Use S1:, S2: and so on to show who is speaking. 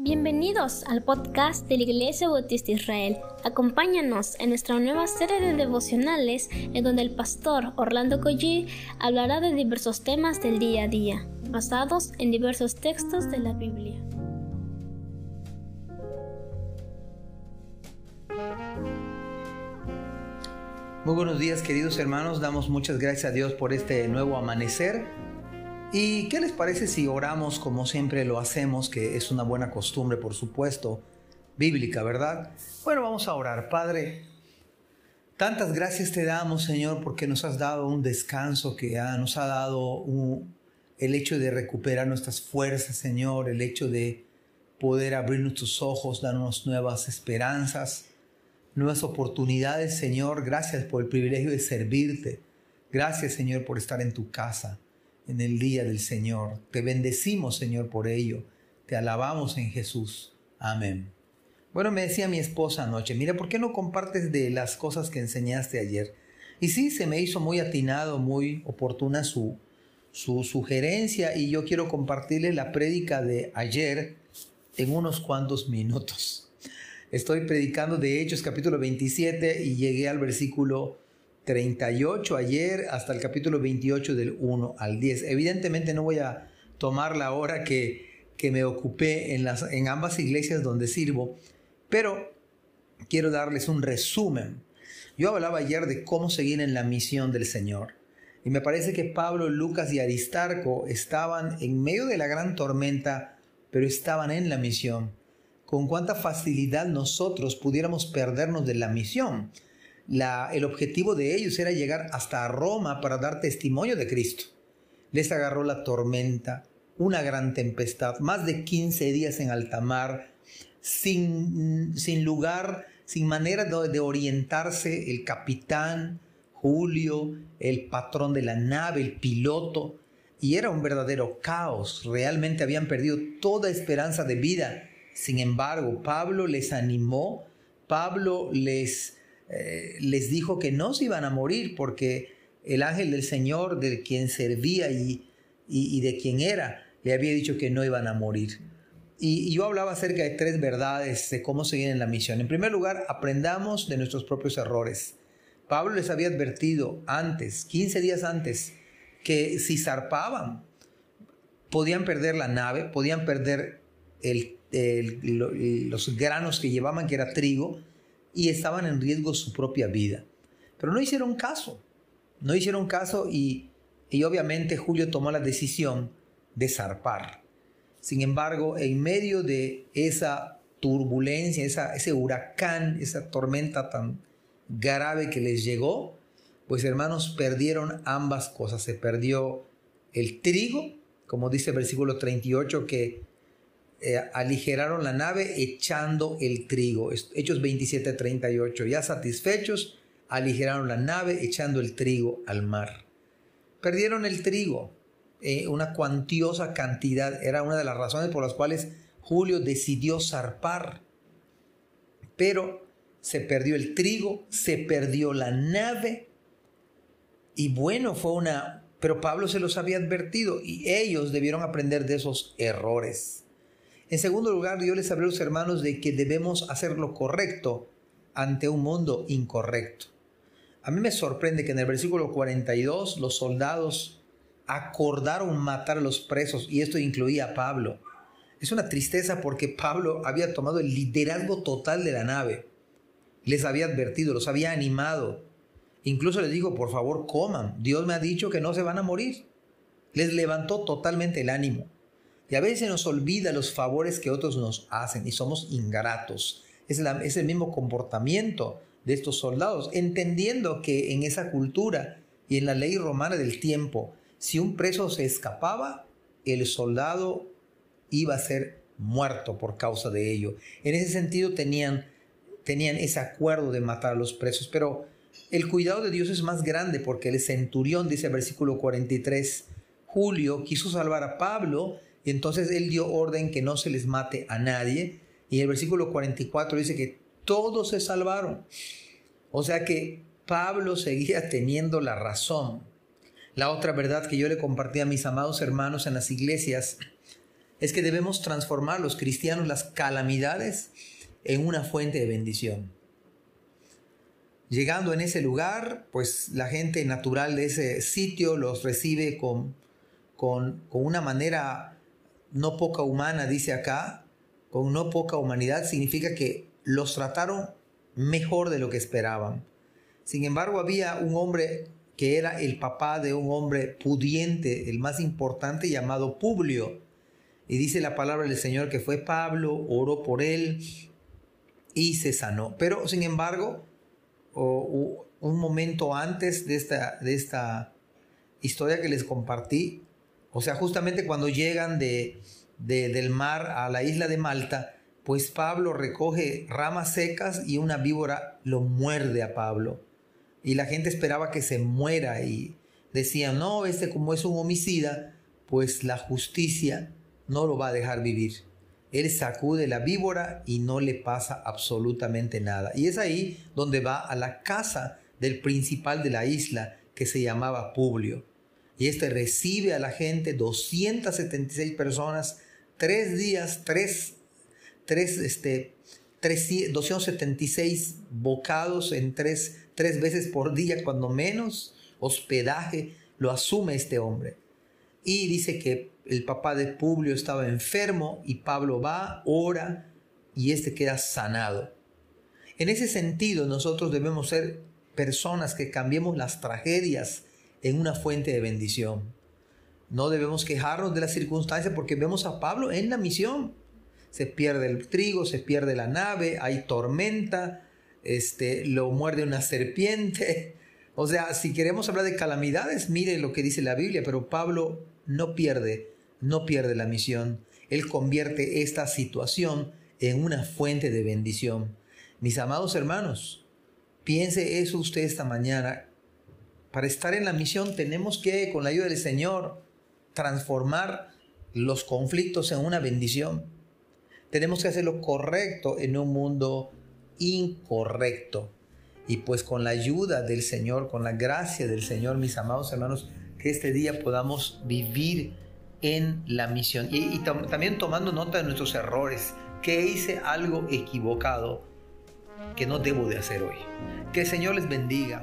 S1: Bienvenidos al podcast de la Iglesia Bautista Israel. Acompáñanos en nuestra nueva serie de devocionales en donde el pastor Orlando Collie hablará de diversos temas del día a día, basados en diversos textos de la Biblia.
S2: Muy buenos días queridos hermanos, damos muchas gracias a Dios por este nuevo amanecer ¿Y qué les parece si oramos como siempre lo hacemos, que es una buena costumbre, por supuesto, bíblica, ¿verdad? Bueno, vamos a orar. Padre, tantas gracias te damos, Señor, porque nos has dado un descanso, que nos ha dado el hecho de recuperar nuestras fuerzas, Señor, el hecho de poder abrir nuestros ojos, darnos nuevas esperanzas, nuevas oportunidades, Señor. Gracias por el privilegio de servirte. Gracias, Señor, por estar en tu casa en el día del Señor. Te bendecimos, Señor, por ello. Te alabamos en Jesús. Amén. Bueno, me decía mi esposa anoche, mira, ¿por qué no compartes de las cosas que enseñaste ayer? Y sí, se me hizo muy atinado, muy oportuna su, su sugerencia y yo quiero compartirle la prédica de ayer en unos cuantos minutos. Estoy predicando de Hechos capítulo 27 y llegué al versículo 38 ayer hasta el capítulo 28 del 1 al 10. Evidentemente no voy a tomar la hora que, que me ocupé en, las, en ambas iglesias donde sirvo, pero quiero darles un resumen. Yo hablaba ayer de cómo seguir en la misión del Señor. Y me parece que Pablo, Lucas y Aristarco estaban en medio de la gran tormenta, pero estaban en la misión. Con cuánta facilidad nosotros pudiéramos perdernos de la misión el objetivo de ellos era llegar hasta Roma para dar testimonio de Cristo. Les agarró la tormenta, una gran tempestad, más de 15 días en alta mar, sin, sin lugar, sin manera de orientarse el capitán, Julio, el patrón de la nave, el piloto, y era un verdadero caos. Realmente habían perdido toda esperanza de vida. Sin embargo, Pablo les animó, Pablo les eh, les dijo que no se iban a morir porque el ángel del Señor, de quien servía y, y, de quien era, le había dicho que no iban a morir. Y, yo hablaba acerca de tres verdades de cómo seguir en la misión. En primer lugar, aprendamos de nuestros propios errores. Pablo les había advertido antes, 15 días antes, que si zarpaban, podían perder la nave, podían perder los granos que llevaban, que era trigo, y estaban en riesgo su propia vida. Pero no hicieron caso, no hicieron caso y, y obviamente Julio tomó la decisión de zarpar. Sin embargo, en medio de esa turbulencia, esa, ese huracán, esa tormenta tan grave que les llegó, pues hermanos, perdieron ambas cosas. Se perdió el trigo, como dice el versículo 38, que eh, aligeraron la nave echando el trigo. Hechos 27, 38. Ya satisfechos, aligeraron la nave echando el trigo al mar. Perdieron el trigo, eh, una cuantiosa cantidad. Era una de las razones por las cuales Julio decidió zarpar. Pero se perdió el trigo, se perdió la nave. Y bueno, fue una... Pero Pablo se los había advertido y ellos debieron aprender de esos errores. En segundo lugar, yo les hablé a los hermanos de que debemos hacer lo correcto ante un mundo incorrecto. A mí me sorprende que en el versículo 42 los soldados acordaron matar a los presos y esto incluía a Pablo. Es una tristeza porque Pablo había tomado el liderazgo total de la nave. Les había advertido, los había animado. Incluso les dijo, por favor, coman. Dios me ha dicho que no se van a morir. Les levantó totalmente el ánimo. Y a veces nos olvida los favores que otros nos hacen y somos ingratos. Es, el mismo comportamiento de estos soldados, entendiendo que en esa cultura y en la ley romana del tiempo, si un preso se escapaba, el soldado iba a ser muerto por causa de ello. En ese sentido tenían, tenían ese acuerdo de matar a los presos, pero el cuidado de Dios es más grande porque el centurión, dice el versículo 43, Julio quiso salvar a Pablo y entonces él dio orden que no se les mate a nadie. Y el versículo 44 dice que todos se salvaron. O sea que Pablo seguía teniendo la razón. La otra verdad que yo le compartí a mis amados hermanos en las iglesias es que debemos transformar los cristianos las calamidades en una fuente de bendición. Llegando en ese lugar, pues la gente natural de ese sitio los recibe con, con, con una manera no poca humana, dice acá, con no poca humanidad, significa que los trataron mejor de lo que esperaban. Sin embargo, había un hombre que era el papá de un hombre pudiente, el más importante, llamado Publio. Y dice la palabra del Señor que fue Pablo, oró por él y se sanó. Pero, sin embargo, un momento antes de esta, de esta historia que les compartí, o sea, justamente cuando llegan de, del mar a la isla de Malta, pues Pablo recoge ramas secas y una víbora lo muerde a Pablo. Y la gente esperaba que se muera y decían, no, este como es un homicida, pues la justicia no lo va a dejar vivir. Él sacude la víbora y no le pasa absolutamente nada. Y es ahí donde va a la casa del principal de la isla, que se llamaba Publio. Y este recibe a la gente, 276 personas, tres días, tres, tres, este, 276 bocados en tres, tres veces por día, cuando menos, hospedaje, lo asume este hombre. Y dice que el papá de Publio estaba enfermo y Pablo va, ora y este queda sanado. En ese sentido, nosotros debemos ser personas que cambiemos las tragedias en una fuente de bendición. No debemos quejarnos de las circunstancias porque vemos a Pablo en la misión. Se pierde el trigo, se pierde la nave, hay tormenta, este, lo muerde una serpiente. O sea, si queremos hablar de calamidades, mire lo que dice la Biblia, pero Pablo no pierde, no pierde la misión. Él convierte esta situación en una fuente de bendición. Mis amados hermanos, piense eso usted esta mañana. Para estar en la misión tenemos que, con la ayuda del Señor, transformar los conflictos en una bendición. Tenemos que hacer lo correcto en un mundo incorrecto. Y pues con la ayuda del Señor, con la gracia del Señor, mis amados hermanos, que este día podamos vivir en la misión. Y, también tomando nota de nuestros errores, que hice algo equivocado que no debo de hacer hoy. Que el Señor les bendiga.